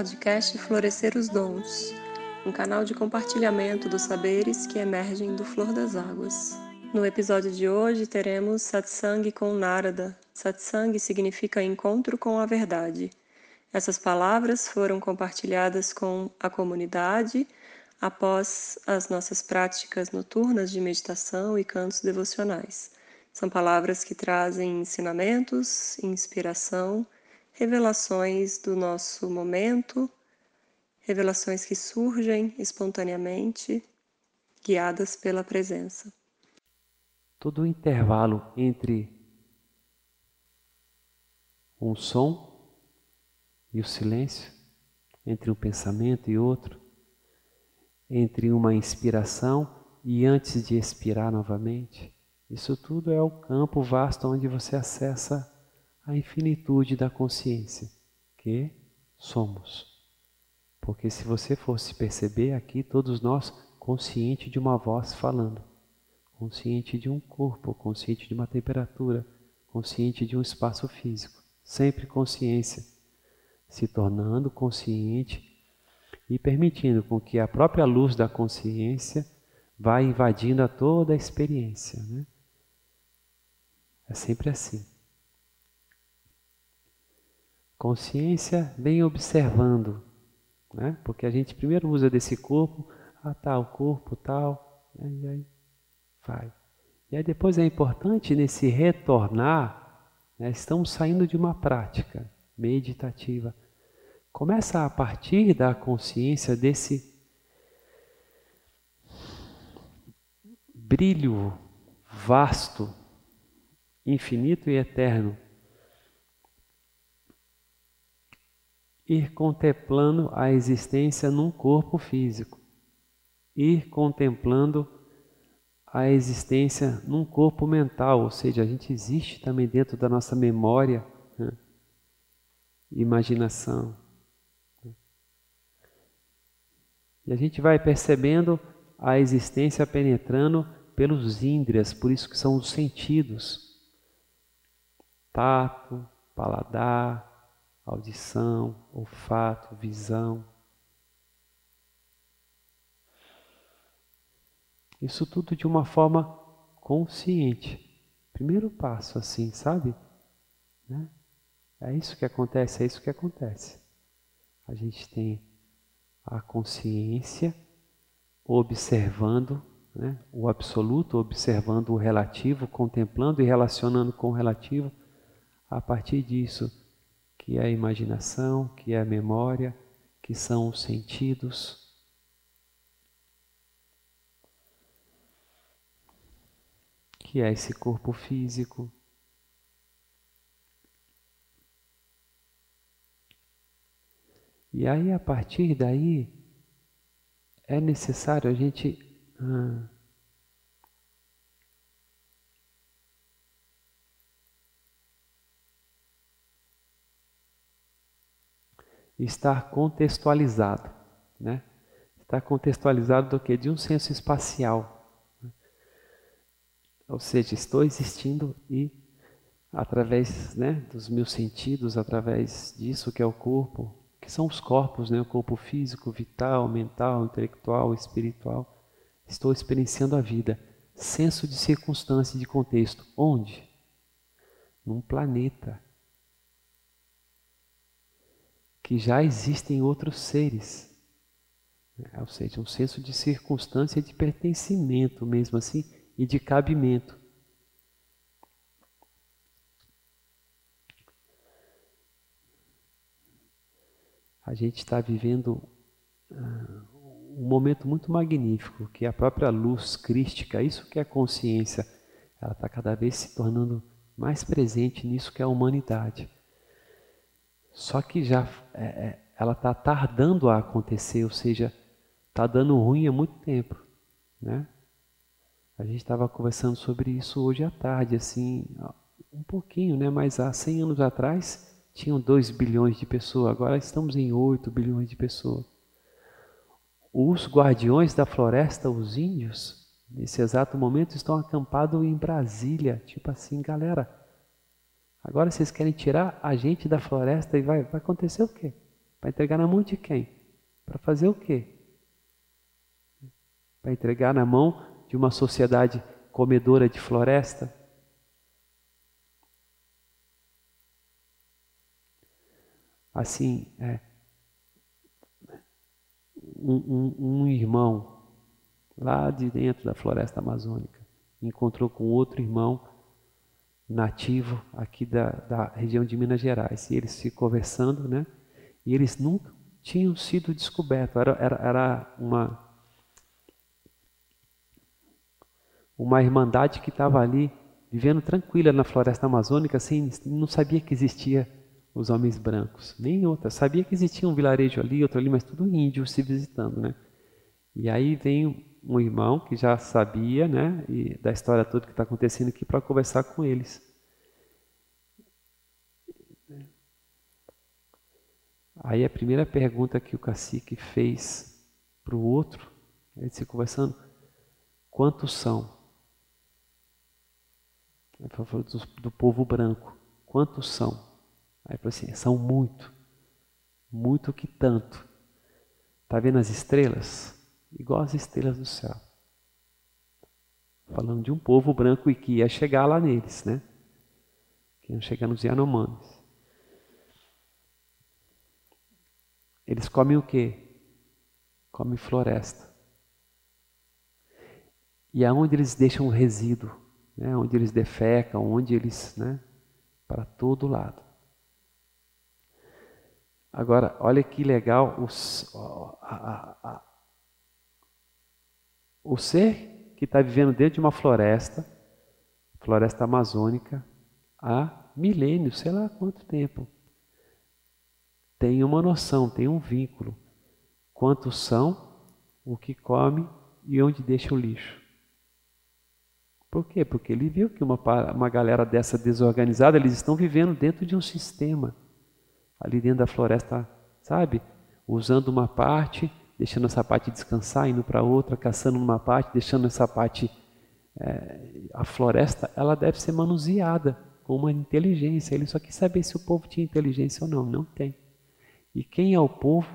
podcast Florescer os Dons, um canal de compartilhamento dos saberes que emergem do Flor das Águas. No episódio de hoje teremos Satsang com Narada. Satsang significa encontro com a verdade. Essas palavras foram compartilhadas com a comunidade após as nossas práticas noturnas de meditação e cantos devocionais. São palavras que trazem ensinamentos, inspiração revelações do nosso momento, revelações que surgem espontaneamente, guiadas pela presença. Todo o intervalo entre um som e o silêncio, entre um pensamento e outro, entre uma inspiração e antes de expirar novamente. Isso tudo é o campo vasto onde você acessa a infinitude da consciência que somos. Porque se você fosse perceber aqui, todos nós, consciente de uma voz falando, consciente de um corpo, consciente de uma temperatura, consciente de um espaço físico, sempre consciência, se tornando consciente e permitindo com que a própria luz da consciência vá invadindo a toda a experiência. Né? É sempre assim. Consciência vem observando, né? porque a gente primeiro usa desse corpo, ah tá, o corpo tal, né? e aí vai. E aí depois é importante nesse retornar, né? estamos saindo de uma prática meditativa. Começa a partir da consciência desse brilho vasto, infinito e eterno ir contemplando a existência num corpo físico, ir contemplando a existência num corpo mental, ou seja, a gente existe também dentro da nossa memória, né? imaginação. E a gente vai percebendo a existência penetrando pelos índrias, por isso que são os sentidos. Tato, paladar, audição, olfato, visão. Isso tudo de uma forma consciente. Primeiro passo, assim, sabe? Né? É isso que acontece, é isso que acontece. A gente tem a consciência observando né, o absoluto, observando o relativo, contemplando e relacionando com o relativo. A partir disso, que é a imaginação, que é a memória, que são os sentidos. Que é esse corpo físico. E aí, a partir daí, é necessário a gente. Ah, estar contextualizado, né? Estar contextualizado do que? De um senso espacial. Ou seja, estou existindo e através né, dos meus sentidos, através disso que é o corpo, que são os corpos, né? o corpo físico, vital, mental, intelectual, espiritual, estou experienciando a vida. Senso de circunstância de contexto. Onde? Num planeta que já existem outros seres. Né? Ou seja, um senso de circunstância de pertencimento mesmo assim e de cabimento. A gente está vivendo uh, um momento muito magnífico, que é a própria luz crística, isso que é a consciência, ela está cada vez se tornando mais presente nisso que é a humanidade. Só que já é, é, ela está tardando a acontecer, ou seja, está dando ruim há muito tempo, né? A gente estava conversando sobre isso hoje à tarde, assim, um pouquinho, né? Mas há 100 anos atrás tinham 2 bilhões de pessoas, agora estamos em 8 bilhões de pessoas. Os guardiões da floresta, os índios, nesse exato momento estão acampados em Brasília, tipo assim, galera, Agora vocês querem tirar a gente da floresta e vai, vai acontecer o quê? Para entregar na mão de quem? Para fazer o quê? Para entregar na mão de uma sociedade comedora de floresta? Assim, é, um, um, um irmão lá de dentro da floresta amazônica encontrou com outro irmão nativo aqui da, da região de Minas Gerais. E eles se conversando, né? E eles nunca tinham sido descobertos. Era, era, era uma, uma irmandade que estava ali, vivendo tranquila na floresta amazônica, sem, não sabia que existia os homens brancos, nem outra. Sabia que existia um vilarejo ali, outro ali, mas tudo índio se visitando, né? E aí vem um irmão que já sabia, né, e da história toda que está acontecendo aqui para conversar com eles. Aí a primeira pergunta que o cacique fez para o outro, ele se conversando, quantos são? Ele falou do, do povo branco, quantos são? Aí falou assim, são muito, muito que tanto. Está vendo as estrelas? Igual as estrelas do céu. Falando de um povo branco e que ia chegar lá neles, né? Que iam chegar nos Yanomamis. Eles comem o quê? Comem floresta. E aonde eles deixam o resíduo, né? onde eles defecam, onde eles, né? Para todo lado. Agora, olha que legal os, a, a, o ser que está vivendo dentro de uma floresta, floresta amazônica, há milênios, sei lá quanto tempo, tem uma noção, tem um vínculo. Quantos são, o que come e onde deixa o lixo. Por quê? Porque ele viu que uma, uma galera dessa desorganizada, eles estão vivendo dentro de um sistema, ali dentro da floresta, sabe? Usando uma parte deixando essa parte descansar, indo para outra, caçando numa parte, deixando essa parte. É, a floresta, ela deve ser manuseada com uma inteligência. Ele só quis saber se o povo tinha inteligência ou não. Não tem. E quem é o povo?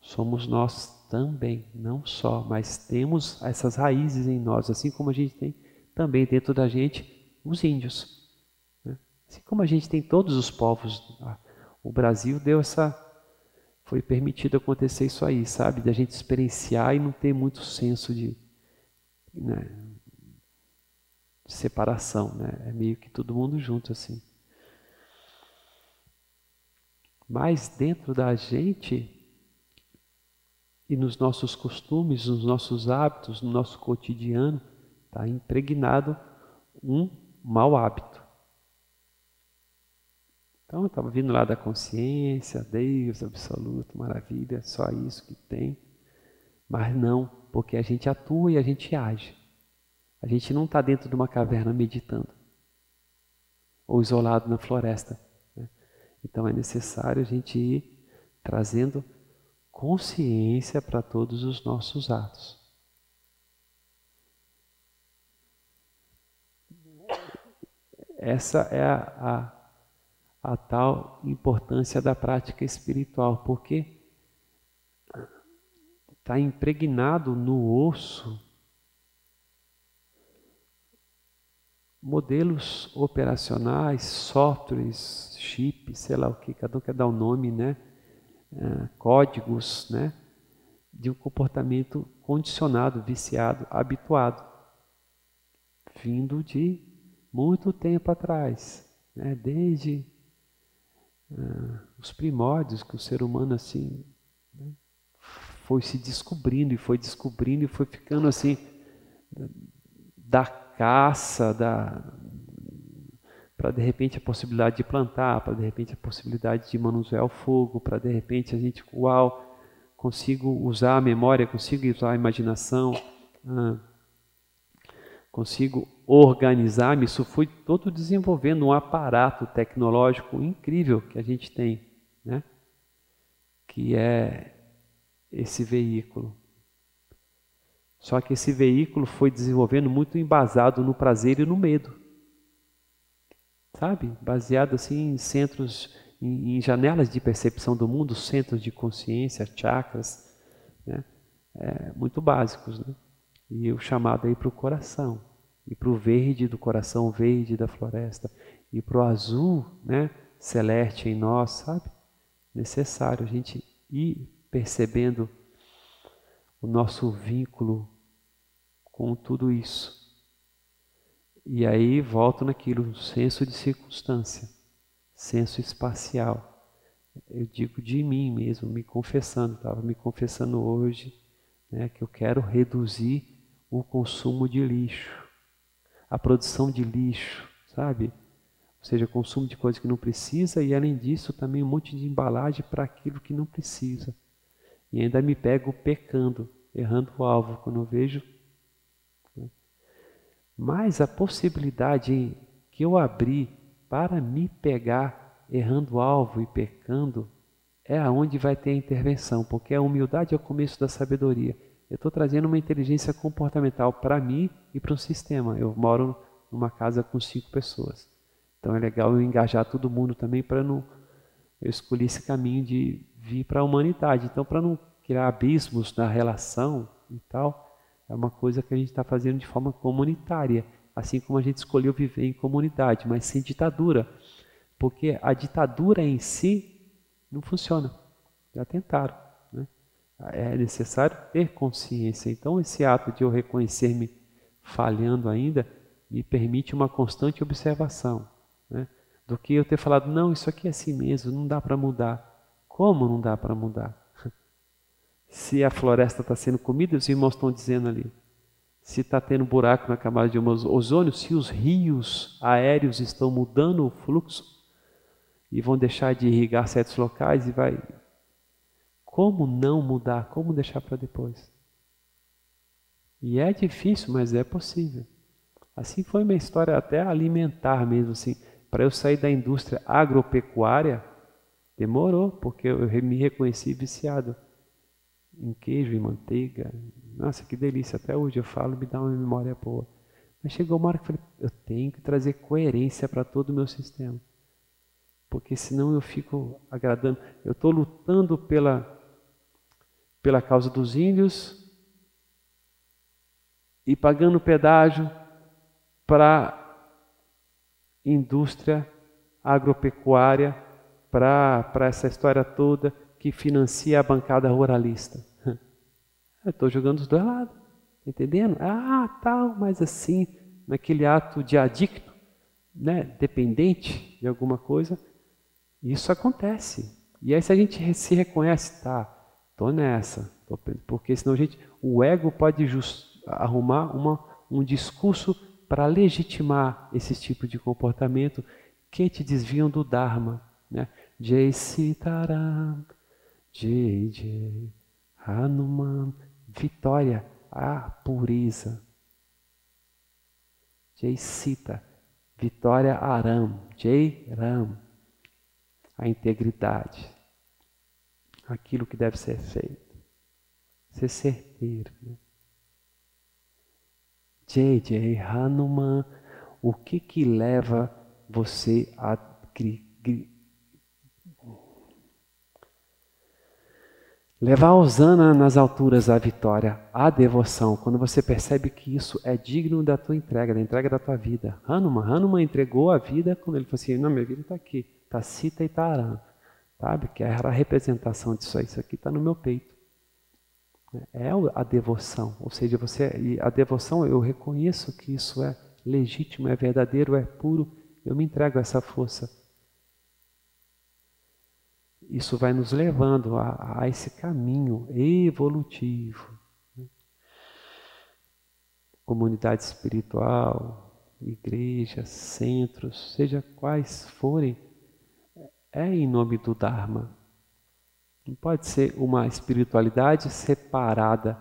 Somos nós também, não só, mas temos essas raízes em nós, assim como a gente tem também dentro da gente os índios. Né? Assim como a gente tem todos os povos. O Brasil deu essa foi permitido acontecer isso aí, sabe? De a gente experienciar e não ter muito senso de, né, de separação, né? É meio que todo mundo junto assim. Mas dentro da gente e nos nossos costumes, nos nossos hábitos, no nosso cotidiano, está impregnado um mau hábito. Então, estava vindo lá da consciência, Deus absoluto, maravilha, só isso que tem. Mas não, porque a gente atua e a gente age. A gente não está dentro de uma caverna meditando ou isolado na floresta. Né? Então é necessário a gente ir trazendo consciência para todos os nossos atos. Essa é a, a a tal importância da prática espiritual, porque está impregnado no osso modelos operacionais, softwares, chips, sei lá o que, cada um quer dar o um nome, né? É, códigos, né? De um comportamento condicionado, viciado, habituado, vindo de muito tempo atrás, né? desde ah, os primórdios que o ser humano assim né, foi se descobrindo e foi descobrindo e foi ficando assim da caça, da para de repente a possibilidade de plantar, para de repente a possibilidade de manusear o fogo, para de repente a gente, uau, consigo usar a memória, consigo usar a imaginação, ah, consigo organizar-me, isso foi todo desenvolvendo um aparato tecnológico incrível que a gente tem, né? que é esse veículo. Só que esse veículo foi desenvolvendo muito embasado no prazer e no medo. Sabe? Baseado assim em centros em, em janelas de percepção do mundo, centros de consciência, chakras, né? é, muito básicos. Né? E o chamado aí para o coração, e para o verde do coração verde da floresta, e para o azul né, celeste em nós, sabe? Necessário a gente ir percebendo o nosso vínculo com tudo isso. E aí volto naquilo, senso de circunstância, senso espacial. Eu digo de mim mesmo, me confessando, estava me confessando hoje, né, que eu quero reduzir o consumo de lixo, a produção de lixo, sabe? Ou seja, consumo de coisas que não precisa e além disso também um monte de embalagem para aquilo que não precisa. E ainda me pego pecando, errando o alvo quando eu vejo. Né? Mas a possibilidade que eu abri para me pegar errando o alvo e pecando é aonde vai ter a intervenção, porque a humildade é o começo da sabedoria. Eu estou trazendo uma inteligência comportamental para mim e para o sistema. Eu moro numa casa com cinco pessoas. Então é legal eu engajar todo mundo também para não. Eu escolhi esse caminho de vir para a humanidade. Então, para não criar abismos na relação e tal, é uma coisa que a gente está fazendo de forma comunitária. Assim como a gente escolheu viver em comunidade, mas sem ditadura. Porque a ditadura em si não funciona. Já tentaram. É necessário ter consciência. Então, esse ato de eu reconhecer-me falhando ainda me permite uma constante observação. Né? Do que eu ter falado, não, isso aqui é assim mesmo, não dá para mudar. Como não dá para mudar? Se a floresta está sendo comida, os irmãos estão dizendo ali. Se está tendo buraco na camada de ozônio, se os rios aéreos estão mudando o fluxo e vão deixar de irrigar certos locais e vai. Como não mudar? Como deixar para depois? E é difícil, mas é possível. Assim foi minha história até alimentar mesmo assim. Para eu sair da indústria agropecuária, demorou, porque eu me reconheci viciado em queijo e manteiga. Nossa, que delícia! Até hoje eu falo, me dá uma memória boa. Mas chegou uma hora que eu falei, eu tenho que trazer coerência para todo o meu sistema. Porque senão eu fico agradando. Eu estou lutando pela, pela causa dos índios e pagando pedágio para indústria agropecuária, para essa história toda que financia a bancada ruralista. Estou jogando os dois lados, entendendo? Ah, tal, mas assim, naquele ato de adicto, né, dependente de alguma coisa, isso acontece. E aí se a gente se reconhece, tá, tô nessa, tô, porque senão gente, o ego pode just, arrumar uma, um discurso para legitimar esse tipo de comportamento que te desviam do Dharma. Né? Jai Sitaram, Jai Jai Hanuman, vitória, a pureza. Jai Sita, vitória Aram, Jai Ram, a integridade, aquilo que deve ser feito, ser certeiro. Né? Jai Hanuman, o que que leva você a Levar a Osana nas alturas da vitória, a devoção, quando você percebe que isso é digno da tua entrega, da entrega da tua vida. Hanuman, Hanuman entregou a vida quando ele falou assim, não, minha vida está aqui, está Sita e Taran, sabe? Que era a representação disso aí, isso aqui está no meu peito. É a devoção, ou seja, você, a devoção eu reconheço que isso é legítimo, é verdadeiro, é puro, eu me entrego a essa força isso vai nos levando a, a esse caminho evolutivo. Né? Comunidade espiritual, igreja, centros, seja quais forem, é em nome do Dharma. Não pode ser uma espiritualidade separada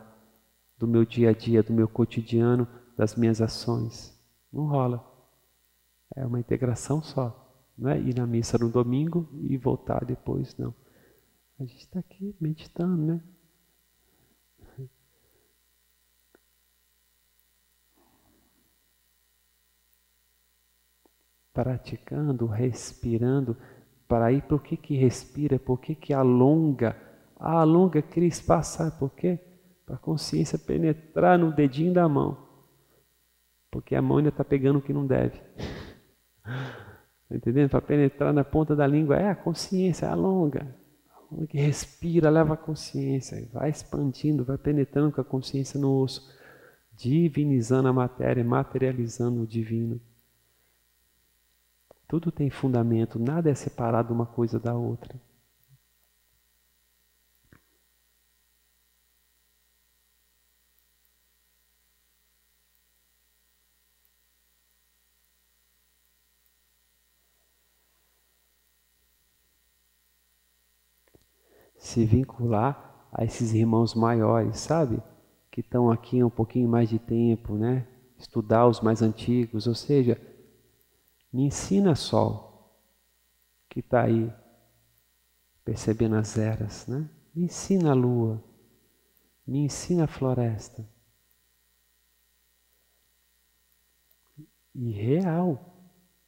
do meu dia a dia, do meu cotidiano, das minhas ações. Não rola. É uma integração só. Não é ir na missa no domingo e voltar depois, não. A gente está aqui meditando, né? Praticando, respirando, para aí, por que que respira, por que que alonga, ah, alonga, Cris, passar, por quê? Para a consciência penetrar no dedinho da mão, porque a mão ainda está pegando o que não deve. Tá entendendo? Para penetrar na ponta da língua, é a consciência, alonga, alonga, que respira, leva a consciência, vai expandindo, vai penetrando com a consciência no osso, divinizando a matéria, materializando o divino. Tudo tem fundamento, nada é separado uma coisa da outra. Se vincular a esses irmãos maiores, sabe? Que estão aqui há um pouquinho mais de tempo, né? Estudar os mais antigos, ou seja, me ensina, Sol, que está aí percebendo as eras, né? Me ensina lua, me ensina floresta. E real,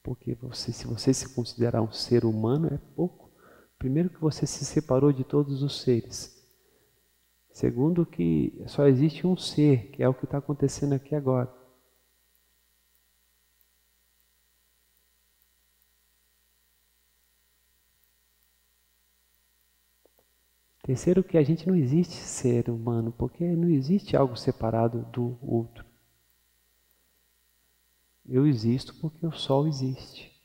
porque você, se você se considerar um ser humano, é pouco. Primeiro que você se separou de todos os seres. Segundo que só existe um ser, que é o que está acontecendo aqui agora. Terceiro, que a gente não existe ser humano, porque não existe algo separado do outro. Eu existo porque o Sol existe,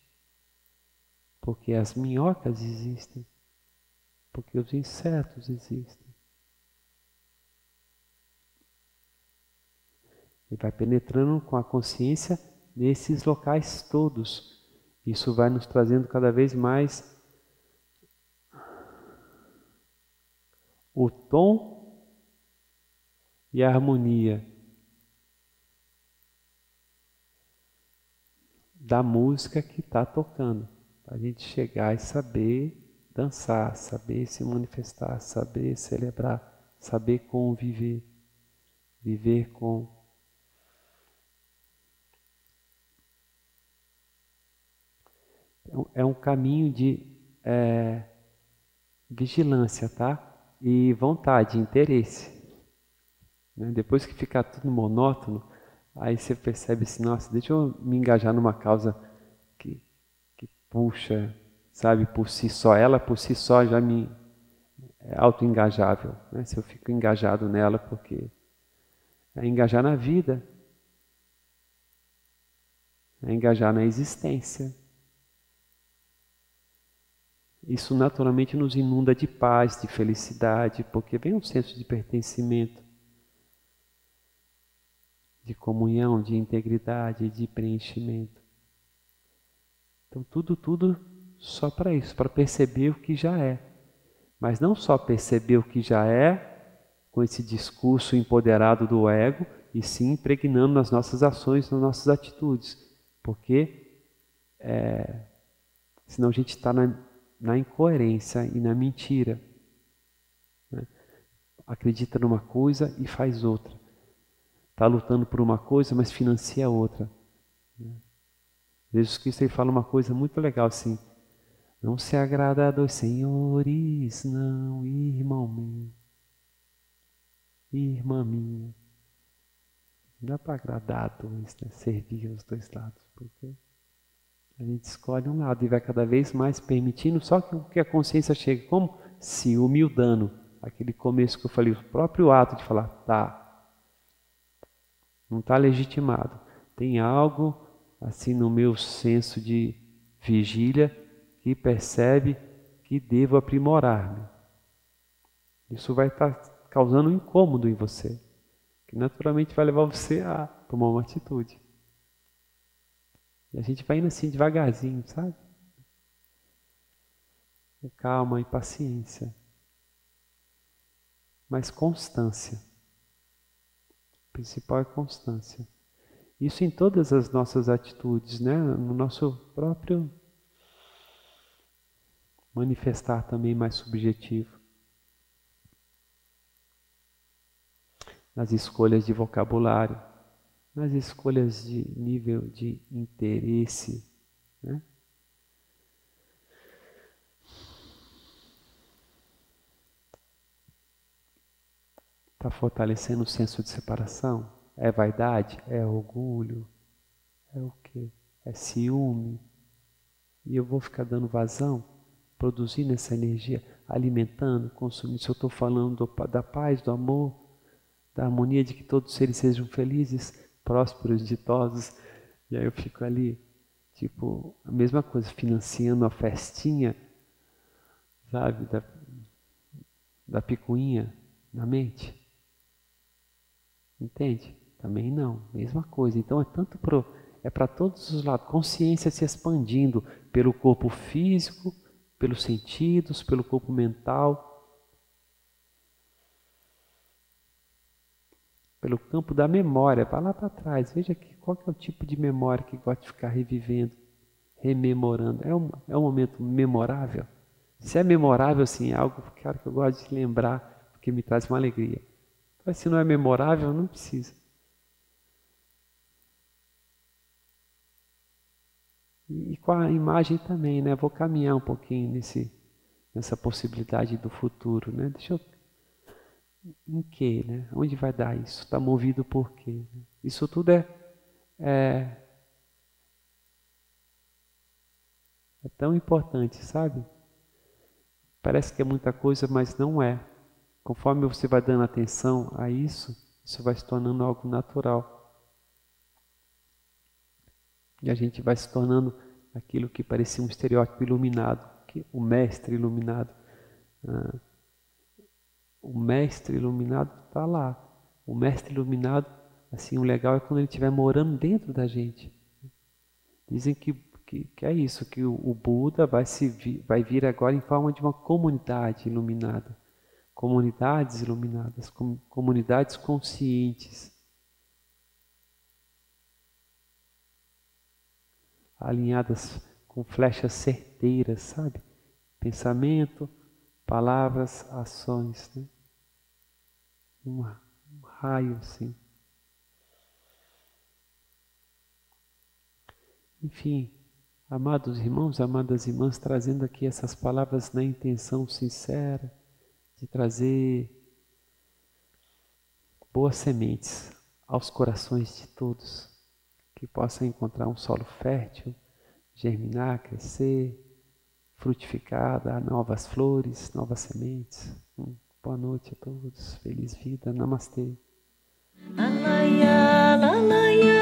porque as minhocas existem, porque os insetos existem. E vai penetrando com a consciência nesses locais todos. Isso vai nos trazendo cada vez mais o tom e a harmonia da música que está tocando, para a gente chegar e saber dançar, saber se manifestar, saber celebrar, saber conviver, viver com. É um caminho de é, vigilância, tá? E vontade, interesse. Né? Depois que ficar tudo monótono, aí você percebe assim, nossa, deixa eu me engajar numa causa que, que puxa, sabe, por si só. Ela por si só já me é autoengajável. Né? Se eu fico engajado nela, porque é engajar na vida, é engajar na existência. Isso naturalmente nos inunda de paz, de felicidade, porque vem um senso de pertencimento, de comunhão, de integridade, de preenchimento. Então, tudo, tudo só para isso, para perceber o que já é. Mas não só perceber o que já é, com esse discurso empoderado do ego, e sim impregnando nas nossas ações, nas nossas atitudes. Porque é, senão a gente está na na incoerência e na mentira. Né? Acredita numa coisa e faz outra. Está lutando por uma coisa, mas financia outra. Né? Jesus Cristo ele fala uma coisa muito legal assim. Não se agrada dos senhores, não, irmão meu, irmã minha. Não dá para agradar dois, né? servir os dois lados, porque a gente escolhe um lado e vai cada vez mais permitindo, só que a consciência chega como se humildando. Aquele começo que eu falei, o próprio ato de falar, tá, não está legitimado. Tem algo assim no meu senso de vigília que percebe que devo aprimorar-me. Isso vai estar tá causando um incômodo em você, que naturalmente vai levar você a tomar uma atitude. E a gente vai indo assim devagarzinho, sabe? Com calma e paciência. Mas constância. O principal é constância. Isso em todas as nossas atitudes, né? No nosso próprio manifestar também mais subjetivo. Nas escolhas de vocabulário nas escolhas de nível de interesse. Né? Está fortalecendo o senso de separação? É vaidade? É orgulho? É o quê? É ciúme? E eu vou ficar dando vazão, produzindo essa energia, alimentando, consumindo. Se eu estou falando do, da paz, do amor, da harmonia, de que todos os seres sejam felizes, prósperos, ditosos, e aí eu fico ali, tipo, a mesma coisa, financiando a festinha, sabe, da, da picuinha na mente. Entende? Também não, mesma coisa. Então é tanto pro, é para todos os lados, consciência se expandindo pelo corpo físico, pelos sentidos, pelo corpo mental, pelo campo da memória. Vá lá para trás, veja aqui qual que é o tipo de memória que gosta de ficar revivendo, rememorando. É um, é um momento memorável? Se é memorável, sim, é algo que eu gosto de lembrar, porque me traz uma alegria. Mas se não é memorável, não precisa. E com a imagem também, né? Vou caminhar um pouquinho nesse, nessa possibilidade do futuro, né? Deixa eu... Em que, né? Onde vai dar isso? Está movido por quê? Isso tudo é, é, é tão importante, sabe? Parece que é muita coisa, mas não é. Conforme você vai dando atenção a isso, isso vai se tornando algo natural. E a gente vai se tornando aquilo que parecia um estereótipo iluminado, que o mestre iluminado. Ah, o mestre iluminado está lá. O mestre iluminado, assim, o legal é quando ele estiver morando dentro da gente. Dizem que, que, que é isso, que o, o Buda vai, se vi, vai vir agora em forma de uma comunidade iluminada comunidades iluminadas, comunidades conscientes, alinhadas com flechas certeiras, sabe? Pensamento, palavras, ações, né? Um, raio assim. Enfim, amados irmãos, amadas irmãs, trazendo aqui essas palavras na intenção sincera de trazer boas sementes aos corações de todos, que possam encontrar um solo fértil, germinar, crescer, frutificar, dar novas flores, novas sementes. Boa noite a todos, feliz vida, namastê. Alaya, alaya.